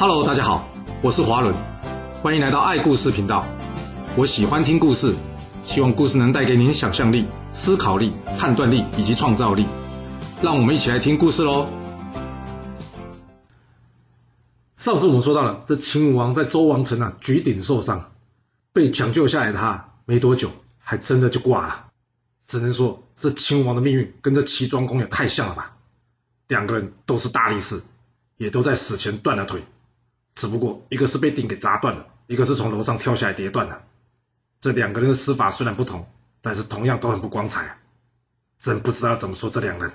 Hello，大家好，我是华伦，欢迎来到爱故事频道。我喜欢听故事，希望故事能带给您想象力、思考力、判断力以及创造力。让我们一起来听故事喽。上次我们说到了，这秦武王在周王城啊举鼎受伤，被抢救下来的他没多久，还真的就挂了。只能说这秦王的命运跟这齐庄公也太像了吧？两个人都是大力士，也都在死前断了腿。只不过一个是被钉给砸断了，一个是从楼上跳下来跌断了。这两个人的死法虽然不同，但是同样都很不光彩啊！真不知道怎么说这两人。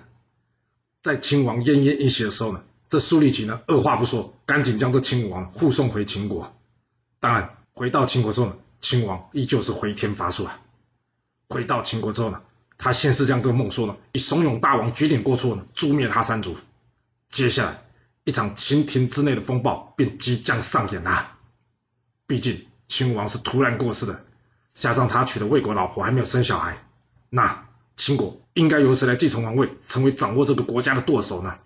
在秦王奄奄一息的时候呢，这苏厉骑呢二话不说，赶紧将这秦王护送回秦国。当然，回到秦国之后呢，秦王依旧是回天乏术啊。回到秦国之后呢，他先是将这个孟说呢，以怂恿大王举鼎过错呢，诛灭他三族。接下来。一场秦庭之内的风暴便即将上演啦！毕竟秦王是突然过世的，加上他娶的魏国老婆还没有生小孩，那秦国应该由谁来继承王位，成为掌握这个国家的舵手呢？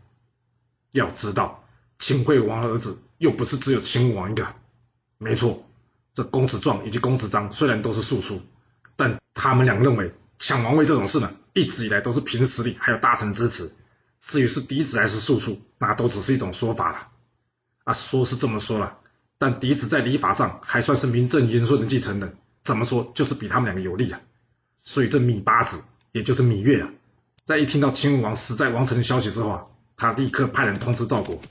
要知道，秦惠王的儿子又不是只有秦王一个。没错，这公子壮以及公子章虽然都是庶出，但他们俩认为抢王位这种事呢，一直以来都是凭实力还有大臣支持。至于是嫡子还是庶出，那都只是一种说法了。啊，说是这么说了，但嫡子在礼法上还算是名正言顺的继承人，怎么说就是比他们两个有利啊。所以这芈八子，也就是芈月啊，在一听到秦武王死在王城的消息之后啊，他立刻派人通知赵国。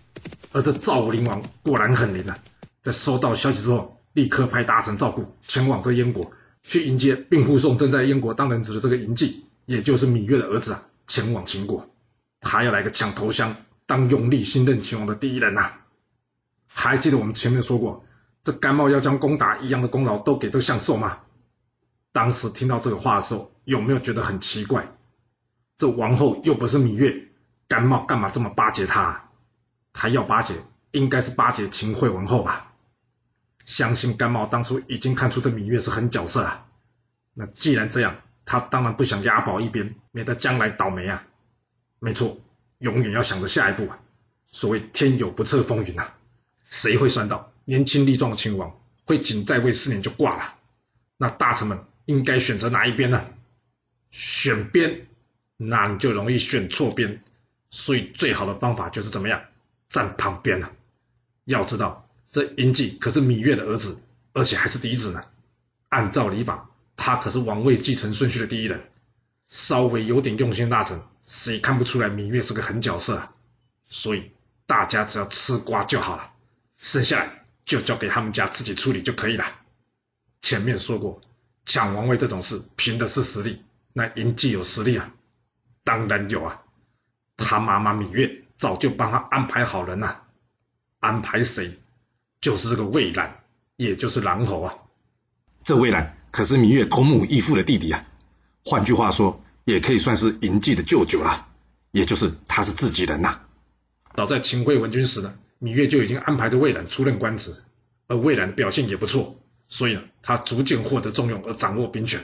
而这赵武灵王果然很灵啊，在收到消息之后，立刻派大臣赵固前往这燕国去迎接并护送正在燕国当人质的这个嬴稷，也就是芈月的儿子啊，前往秦国。他要来个抢头香，当永历新任秦王的第一人呐、还记得我们前面说过，这甘茂要将攻打宜阳的功劳都给这向寿吗？当时听到这个话的时候，有没有觉得很奇怪？这王后又不是芈月，甘茂干嘛这么巴结他？他要巴结，应该是巴结秦惠文后吧？相信甘茂当初已经看出这芈月是狠角色啊！那既然这样，他当然不想押宝一边，免得将来倒霉啊！没错，永远要想着下一步啊！所谓天有不测风云啊，谁会算到年轻力壮的秦王会仅在位四年就挂了？那大臣们应该选择哪一边呢？选边，那你就容易选错边。所以最好的方法就是怎么样？站旁边了。要知道，这嬴稷可是芈月的儿子，而且还是嫡子呢。按照礼法，他可是王位继承顺序的第一人。稍微有点用心大臣，谁看不出来芈月是个狠角色啊？所以大家只要吃瓜就好了，剩下来就交给他们家自己处理就可以了。前面说过，抢王位这种事，凭的是实力。那嬴稷有实力啊？当然有啊！他妈妈芈月早就帮他安排好人了。安排谁？就是这个魏兰，也就是狼侯啊。这魏兰可是芈月同母异父的弟弟啊。换句话说，也可以算是嬴稷的舅舅了，也就是他是自己人呐。早在秦惠文君时呢，芈月就已经安排着魏冉出任官职，而魏冉的表现也不错，所以呢，他逐渐获得重用而掌握兵权。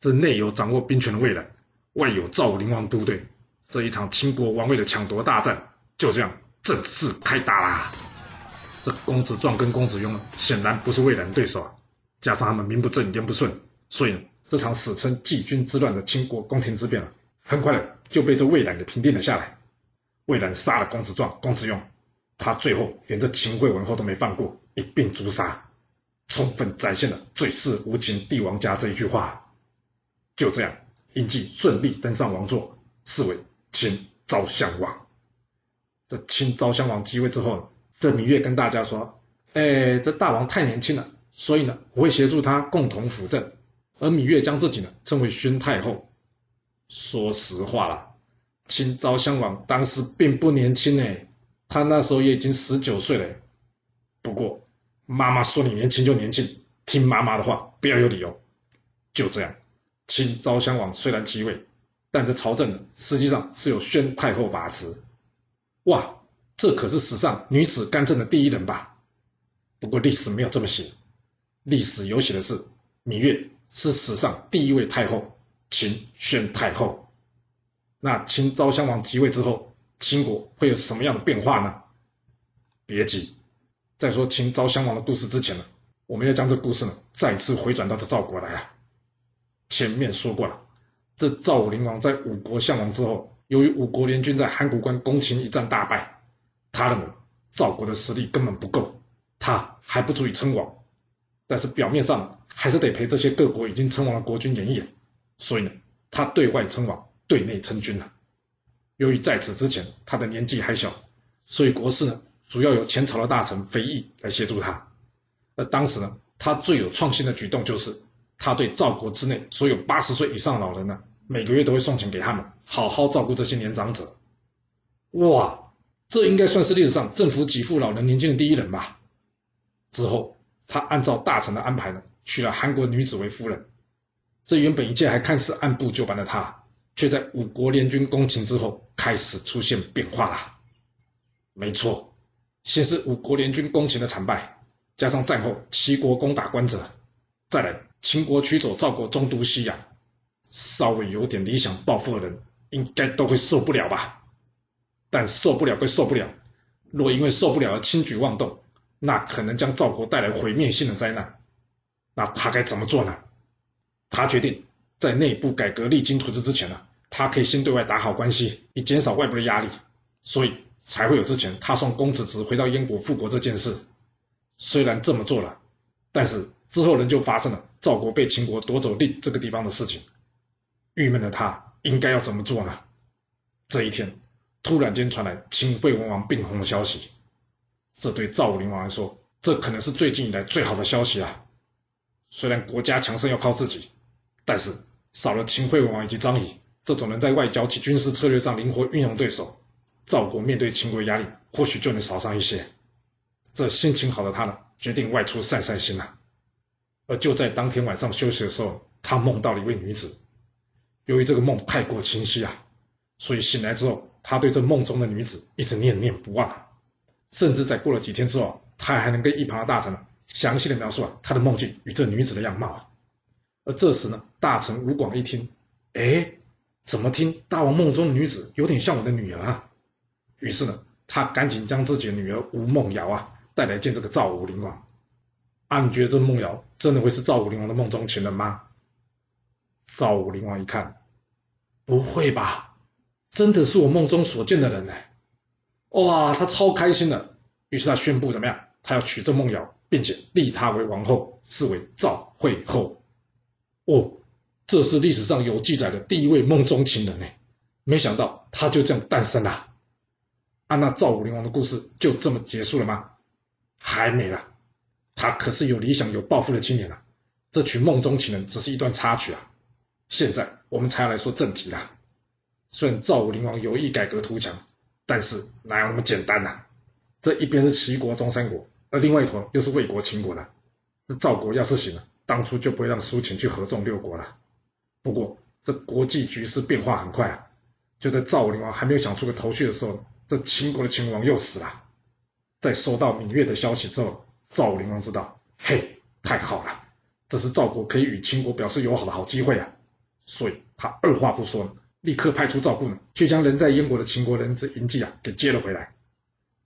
这内有掌握兵权的魏冉，外有赵灵王督队，这一场秦国王位的抢夺大战就这样正式开打啦。这公子壮跟公子雍呢，显然不是魏冉的对手啊，加上他们名不正言不顺，所以呢。这场史称季军之乱的秦国宫廷之变啊，很快的就被这魏冉给平定了下来。魏冉杀了公子壮、公子雍，他最后连这秦惠文后都没放过，一并诛杀，充分展现了“最是无情帝王家”这一句话。就这样，嬴稷顺利登上王座，是为秦昭襄王。这秦昭襄王继位之后呢，这芈月跟大家说：“哎，这大王太年轻了，所以呢，我会协助他共同辅政。”而芈月将自己呢称为宣太后。说实话啦，秦昭襄王当时并不年轻诶，他那时候也已经十九岁了。不过妈妈说你年轻就年轻，听妈妈的话，不要有理由。就这样，秦昭襄王虽然继位，但这朝政呢实际上是由宣太后把持。哇，这可是史上女子干政的第一人吧？不过历史没有这么写，历史有写的是芈月。是史上第一位太后，秦宣太后。那秦昭襄王即位之后，秦国会有什么样的变化呢？别急，在说秦昭襄王的故事之前呢，我们要将这故事呢再次回转到这赵国来啊。前面说过了，这赵武灵王在五国相王之后，由于五国联军在函谷关攻秦一战大败，他认为赵国的实力根本不够，他还不足以称王。但是表面上还是得陪这些各国已经称王的国君演一演，所以呢，他对外称王，对内称君了。由于在此之前他的年纪还小，所以国事呢主要由前朝的大臣肥义来协助他。而当时呢，他最有创新的举动就是，他对赵国之内所有八十岁以上老人呢，每个月都会送钱给他们，好好照顾这些年长者。哇，这应该算是历史上政府给付老人年金的第一人吧？之后。他按照大臣的安排呢，娶了韩国女子为夫人。这原本一切还看似按部就班的他，却在五国联军攻秦之后开始出现变化了。没错，先是五国联军攻秦的惨败，加上战后齐国攻打关者，再来秦国驱走赵国中都西阳，稍微有点理想抱负的人，应该都会受不了吧？但受不了归受不了，若因为受不了而轻举妄动。那可能将赵国带来毁灭性的灾难，那他该怎么做呢？他决定在内部改革励精图治之前呢，他可以先对外打好关系，以减少外部的压力，所以才会有之前他送公子职回到燕国复国这件事。虽然这么做了，但是之后仍旧发生了赵国被秦国夺走令这个地方的事情。郁闷的他应该要怎么做呢？这一天突然间传来秦惠文王病薨的消息。这对赵武灵王来说，这可能是最近以来最好的消息啊！虽然国家强盛要靠自己，但是少了秦惠文王以及张仪这种人在外交及军事策略上灵活运用对手，赵国面对秦国压力或许就能少上一些。这心情好的他呢，决定外出散散心了。而就在当天晚上休息的时候，他梦到了一位女子。由于这个梦太过清晰啊，所以醒来之后，他对这梦中的女子一直念念不忘。甚至在过了几天之后，他还能跟一旁的大臣呢详细的描述啊他的梦境与这女子的样貌啊。而这时呢，大臣吴广一听，哎，怎么听大王梦中的女子有点像我的女儿啊？于是呢，他赶紧将自己的女儿吴梦瑶啊带来见这个赵武灵王。啊，你觉得这梦瑶真的会是赵武灵王的梦中情人吗？赵武灵王一看，不会吧，真的是我梦中所见的人呢。哇，他超开心的，于是他宣布怎么样？他要娶这梦瑶，并且立她为王后，是为赵惠后。哦，这是历史上有记载的第一位梦中情人呢。没想到他就这样诞生了。啊，那赵武灵王的故事就这么结束了吗？还没了，他可是有理想、有抱负的青年啊。这娶梦中情人只是一段插曲啊。现在我们才要来说正题啦。虽然赵武灵王有意改革图强。但是哪有那么简单呢、啊？这一边是齐国、中山国，而另外一头又是魏国、秦国的。这赵国要是行了，当初就不会让苏秦去合纵六国了。不过这国际局势变化很快啊，就在赵武灵王还没有想出个头绪的时候，这秦国的秦王又死了。在收到芈月的消息之后，赵武灵王知道，嘿，太好了，这是赵国可以与秦国表示友好的好机会啊，所以他二话不说。立刻派出赵固呢，去将人在燕国的秦国人之嬴稷啊给接了回来。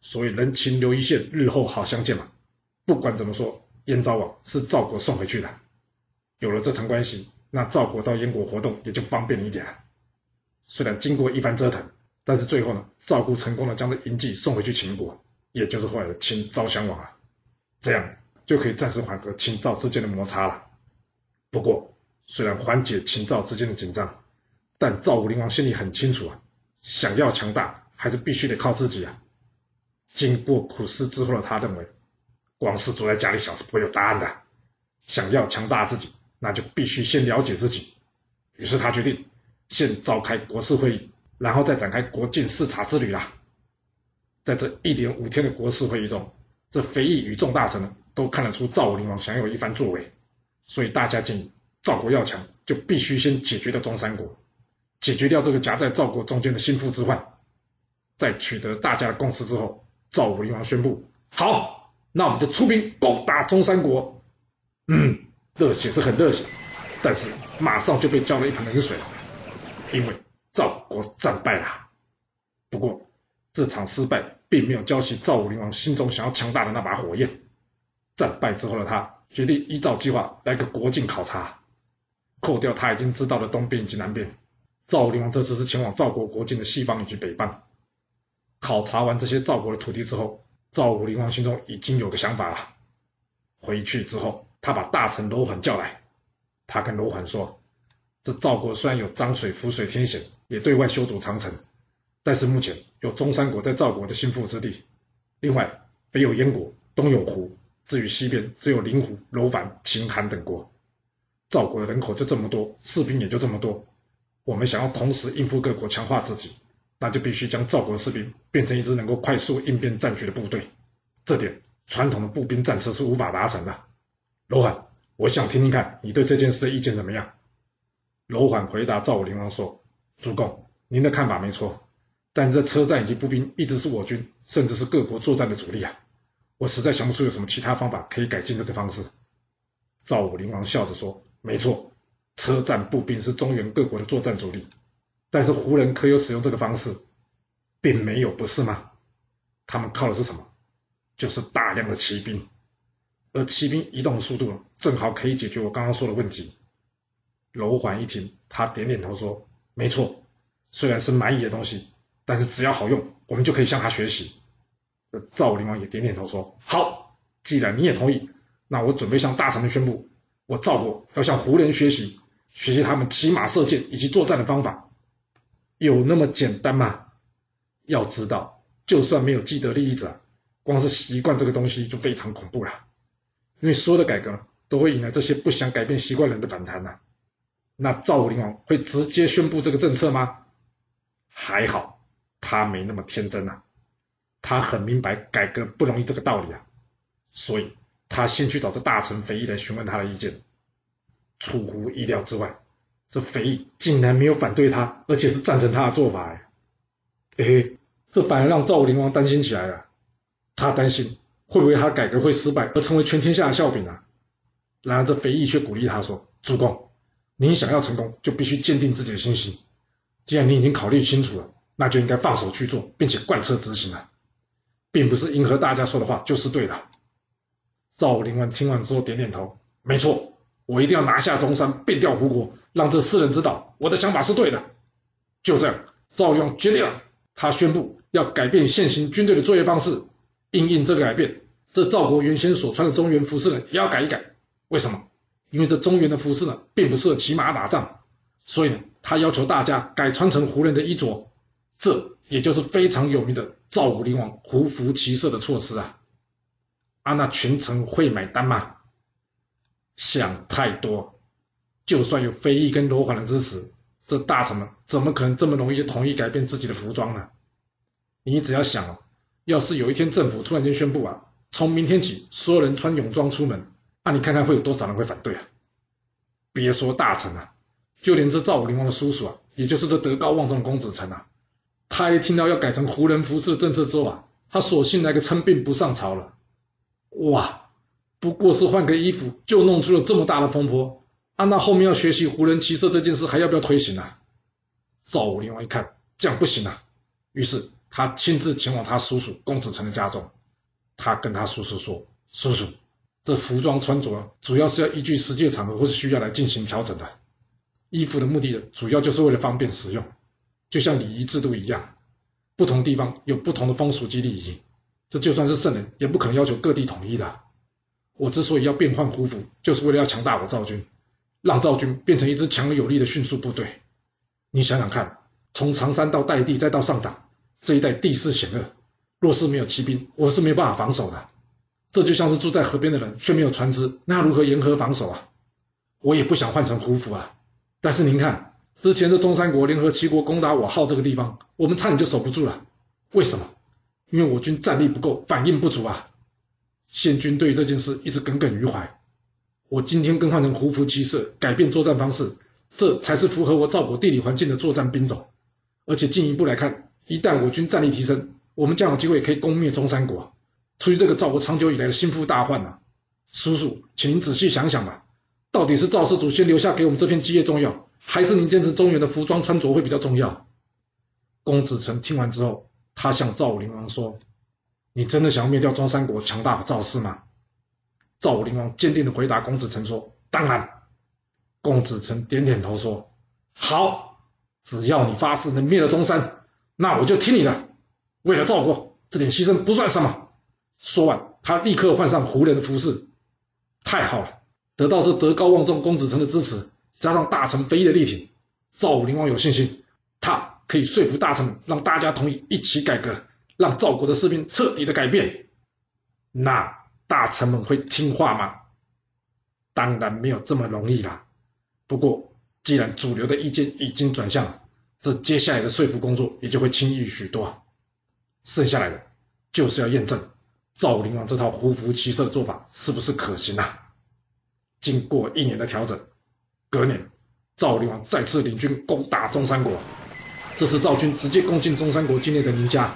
所以人情留一线，日后好相见嘛。不管怎么说，燕昭王是赵国送回去的。有了这层关系，那赵国到燕国活动也就方便一点了。虽然经过一番折腾，但是最后呢，赵国成功的将这嬴稷送回去秦国，也就是后来的秦昭襄王啊。这样就可以暂时缓和秦赵之间的摩擦了。不过，虽然缓解秦赵之间的紧张，但赵武灵王心里很清楚啊，想要强大，还是必须得靠自己啊。经过苦思之后的他认为，光是坐在家里想是不会有答案的。想要强大自己，那就必须先了解自己。于是他决定先召开国事会议，然后再展开国境视察之旅啦。在这一连五天的国事会议中，这肥义与众大臣呢，都看得出赵武灵王想有一番作为，所以大家建议赵国要强，就必须先解决掉中山国。解决掉这个夹在赵国中间的心腹之患，在取得大家的共识之后，赵武灵王宣布：“好，那我们就出兵攻打中山国。”嗯，热血是很热血，但是马上就被浇了一盆冷水，因为赵国战败了。不过这场失败并没有浇熄赵武灵王心中想要强大的那把火焰。战败之后的他决定依照计划来个国境考察，扣掉他已经知道的东边以及南边，赵武灵王这次是前往赵国国境的西方以及北方。考察完这些赵国的土地之后，赵武灵王心中已经有个想法了。回去之后，他把大臣楼缓叫来，他跟楼缓说：“这赵国虽然有漳水、浮水天险，也对外修筑长城，但是目前有中山国在赵国的心腹之地，另外北有燕国，东有胡。”至于西边，只有灵狐、楼烦、秦、韩等国。赵国的人口就这么多，士兵也就这么多。我们想要同时应付各国、强化自己，那就必须将赵国士兵变成一支能够快速应变战局的部队。这点传统的步兵战车是无法达成的。楼缓，我想听听看你对这件事的意见怎么样？楼缓回答赵武灵王说：“主公，您的看法没错，但这车战以及步兵一直是我军，甚至是各国作战的主力啊。”我实在想不出有什么其他方法可以改进这个方式。赵武灵王笑着说：“没错，车战步兵是中原各国的作战主力，但是胡人可有使用这个方式？并没有，不是吗？他们靠的是什么？就是大量的骑兵，而骑兵移动的速度正好可以解决我刚刚说的问题。”楼缓一听，他点点头说：“没错，虽然是蛮夷的东西，但是只要好用，我们就可以向他学习。”赵灵王也点点头说：“好，既然你也同意，那我准备向大臣们宣布，我赵国要向胡人学习，学习他们骑马射箭以及作战的方法。有那么简单吗？要知道，就算没有既得利益者，光是习惯这个东西就非常恐怖了。因为所有的改革都会引来这些不想改变习惯人的反弹呐。那赵武灵王会直接宣布这个政策吗？还好，他没那么天真呐。”他很明白改革不容易这个道理啊，所以他先去找这大臣肥义来询问他的意见。出乎意料之外，这肥义竟然没有反对他，而且是赞成他的做法。哎，哎，这反而让赵武灵王担心起来了。他担心会不会他改革会失败，而成为全天下的笑柄啊？然而这肥义却鼓励他说：“主公，您想要成功，就必须坚定自己的信心。既然你已经考虑清楚了，那就应该放手去做，并且贯彻执行了。”并不是迎合大家说的话就是对的。赵武灵王听完之后点点头，没错，我一定要拿下中山，变掉胡国，让这世人知道我的想法是对的。就这样，赵武灵王决定了，他宣布要改变现行军队的作业方式，应应这个改变，这赵国原先所穿的中原服饰呢，也要改一改。为什么？因为这中原的服饰呢，并不适合骑马打仗，所以呢，他要求大家改穿成胡人的衣着。这。也就是非常有名的赵武灵王胡服骑射的措施啊！啊，那群臣会买单吗？想太多，就算有非议跟楼缓的支持，这大臣们怎么可能这么容易就同意改变自己的服装呢？你只要想哦，要是有一天政府突然间宣布啊，从明天起所有人穿泳装出门，那、你看看会有多少人会反对啊？别说大臣啊，就连这赵武灵王的叔叔啊，也就是这德高望重的公子成啊。他一听到要改成胡人服饰的政策之后啊，他索性来个称病不上朝了。哇，不过是换个衣服就弄出了这么大的风波啊！那后面要学习胡人骑射这件事还要不要推行啊？赵武灵王一看这样不行啊，于是他亲自前往他叔叔公子成的家中，他跟他叔叔说：“叔叔，这服装穿着主要是要依据实际场合或是需要来进行调整的，衣服的目的主要就是为了方便使用。”就像礼仪制度一样，不同地方有不同的风俗及礼仪，这就算是圣人也不可能要求各地统一的。我之所以要变换胡服，就是为了要强大我赵军，让赵军变成一支强而有力的迅速部队。你想想看，从长山到代地再到上党，这一带地势险恶，若是没有骑兵，我是没有办法防守的。这就像是住在河边的人却没有船只，那如何沿河防守啊？我也不想换成胡服啊，但是您看。之前的中山国联合齐国攻打我号这个地方，我们差点就守不住了。为什么？因为我军战力不够，反应不足啊。献军对这件事一直耿耿于怀。我今天更换成胡服骑射，改变作战方式，这才是符合我赵国地理环境的作战兵种。而且进一步来看，一旦我军战力提升，我们将有机会可以攻灭中山国，除去这个赵国长久以来的心腹大患啊。叔叔，请您仔细想想吧，到底是赵氏祖先留下给我们这片基业重要？还是您坚持中原的服装穿着会比较重要。公子成听完之后，他向赵武灵王说：“你真的想要灭掉中山国强大的赵氏吗？赵武灵王坚定的回答公子成说：“当然。”公子成点点头说：“好，只要你发誓能灭了中山，那我就听你的。为了赵国，这点牺牲不算什么。”说完，他立刻换上胡人的服饰。太好了，得到这德高望重公子成的支持，加上大臣肥义的力挺，赵武灵王有信心，他可以说服大臣们，让大家同意一起改革，让赵国的士兵彻底的改变。那大臣们会听话吗？当然没有这么容易啦。不过，既然主流的意见已经转向了，这接下来的说服工作也就会轻易许多。剩下来的就是要验证。赵灵王这套胡服骑射的做法是不是可行啊？经过一年的调整，隔年，赵灵王再次领军攻打中山国。这次赵军直接攻进中山国境内的宁家，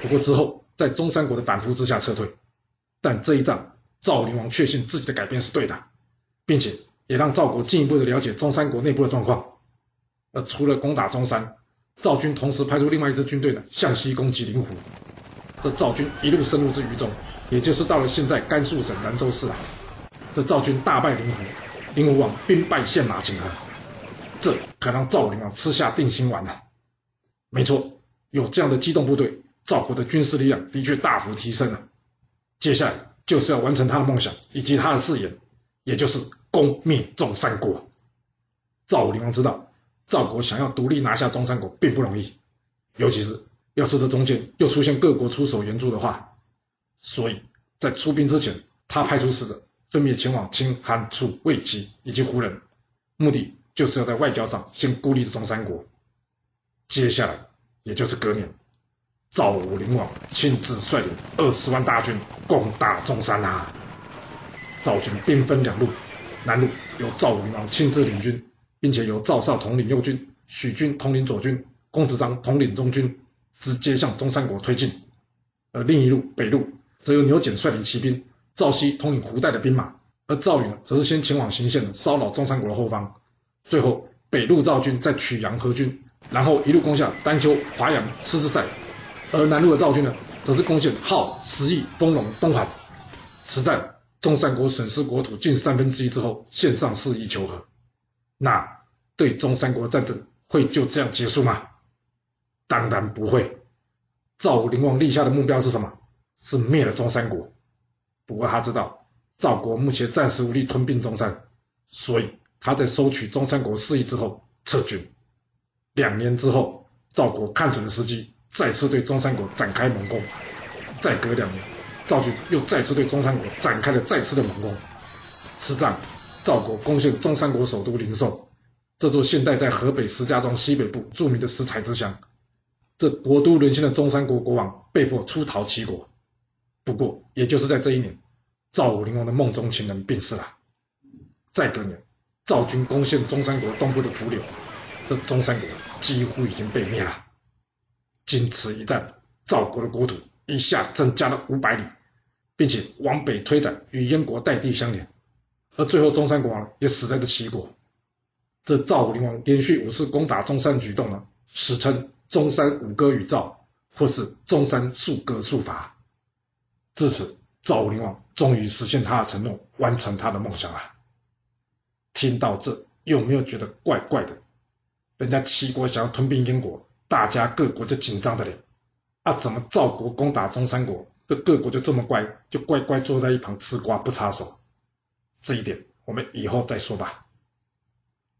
不过之后在中山国的反扑之下撤退。但这一仗，赵灵王确信自己的改变是对的，并且也让赵国进一步的了解中山国内部的状况。而除了攻打中山，赵军同时派出另外一支军队呢，向西攻击灵湖。这赵军一路深入至渝中，也就是到了现在甘肃省兰州市啊。这赵军大败灵湖，灵湖王兵败献马请和，这可让赵灵王吃下定心丸了。没错，有这样的机动部队，赵国的军事力量的确大幅提升了。接下来就是要完成他的梦想以及他的誓言，也就是攻灭中山国。赵武灵王知道，赵国想要独立拿下中山国并不容易，尤其是。要是这中间又出现各国出手援助的话，所以在出兵之前，他派出使者分别前往秦、韩、楚、魏、齐以及胡人，目的就是要在外交上先孤立中山国。接下来，也就是隔年，赵武灵王亲自率领二十万大军攻打中山啊！赵军兵分两路，南路由赵武灵王亲自领军，并且由赵少统领右军，许军统领左军，公子章统领中军。直接向中山国推进，而另一路北路则由牛翦率领骑兵，赵熙统领胡代的兵马，而赵云，则是先前往行县骚扰中山国的后方。最后北路赵军在曲阳合军，然后一路攻下丹丘、华阳、狮子塞，而南路的赵军呢，则是攻陷号、石邑、丰隆、东海。此战中山国损失国土近三分之一之后，献上示意求和。那对中山国战争会就这样结束吗？当然不会，赵武灵王立下的目标是什么？是灭了中山国。不过他知道赵国目前暂时无力吞并中山，所以他在收取中山国示意之后撤军。两年之后，赵国看准了时机，再次对中山国展开猛攻。再隔两年，赵军又再次对中山国展开了再次的猛攻。此战，赵国攻陷中山国首都灵寿，这座现代在河北石家庄西北部著名的石材之乡。这国都沦陷的中山国国王被迫出逃齐国，不过也就是在这一年，赵武灵王的梦中情人病逝了。再隔年，赵军攻陷中山国东部的扶柳，这中山国几乎已经被灭了。经此一战，赵国的国土一下增加了五百里，并且往北推展，与燕国代地相连。而最后，中山国王也死在这齐国。这赵武灵王连续五次攻打中山举动呢，史称。中山五戈与赵，或是中山数戈数伐。至此，赵武灵王终于实现他的承诺，完成他的梦想了。听到这，有没有觉得怪怪的？人家齐国想要吞并燕国，大家各国就紧张的嘞。啊，怎么赵国攻打中山国，这各国就这么乖，就乖乖坐在一旁吃瓜不插手？这一点我们以后再说吧。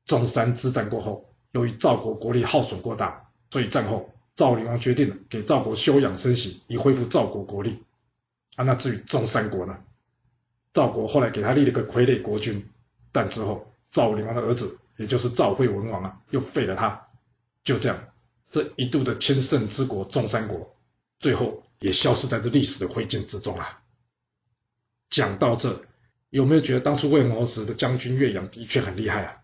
中山之战过后，由于赵国国力耗损过大。所以战后，赵灵王决定了给赵国休养生息，以恢复赵国国力。啊，那至于中山国呢？赵国后来给他立了个傀儡国君，但之后赵灵王的儿子，也就是赵惠文王啊，又废了他。就这样，这一度的千乘之国中山国，最后也消失在这历史的灰烬之中啊。讲到这，有没有觉得当初魏文侯时的将军岳阳的确很厉害啊？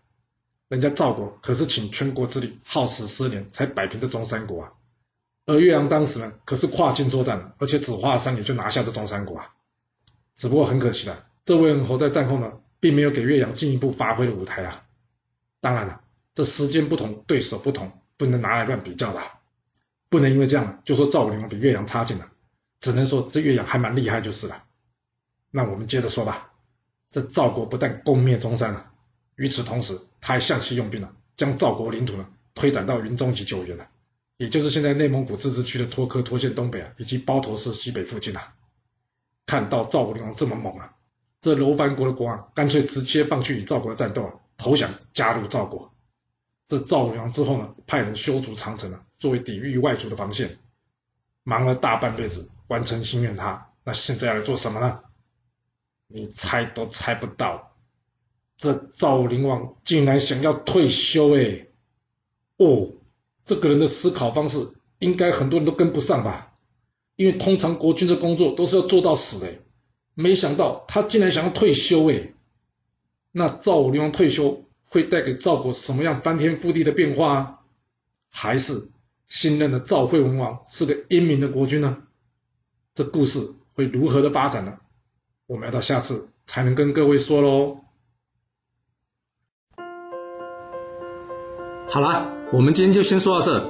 人家赵国可是倾全国之力，耗时十年才摆平这中山国啊，而岳阳当时呢，可是跨境作战，而且只花了三年就拿下这中山国啊。只不过很可惜了，这魏文侯在战后呢，并没有给岳阳进一步发挥的舞台啊。当然了，这时间不同，对手不同，不能拿来乱比较的，不能因为这样就说赵武灵王比岳阳差劲了。只能说这岳阳还蛮厉害就是了。那我们接着说吧。这赵国不但攻灭中山了，与此同时，他还向西用兵了，将赵国领土呢推展到云中及九原了，也就是现在内蒙古自治区的托克托县东北啊，以及包头市西北附近啊。看到赵武灵王这么猛啊，这楼烦国的国王干脆直接放弃与赵国的战斗啊，投降加入赵国。这赵武灵王之后呢，派人修筑长城啊，作为抵御外族的防线。忙了大半辈子，完成心愿他，那现在要来做什么呢？你猜都猜不到，这赵武灵王竟然想要退休哎！哦，这个人的思考方式应该很多人都跟不上吧？因为通常国君的工作都是要做到死哎，没想到他竟然想要退休哎！那赵武灵王退休会带给赵国什么样翻天覆地的变化啊？还是？新任的赵惠文王是个英明的国君呢，这故事会如何的发展呢？我们要到下次才能跟各位说喽。好啦，我们今天就先说到这。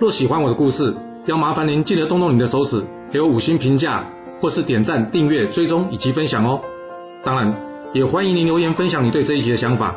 若喜欢我的故事，要麻烦您记得动动你的手指，给我五星评价，或是点赞、订阅、追踪以及分享哦。当然，也欢迎您留言分享你对这一集的想法，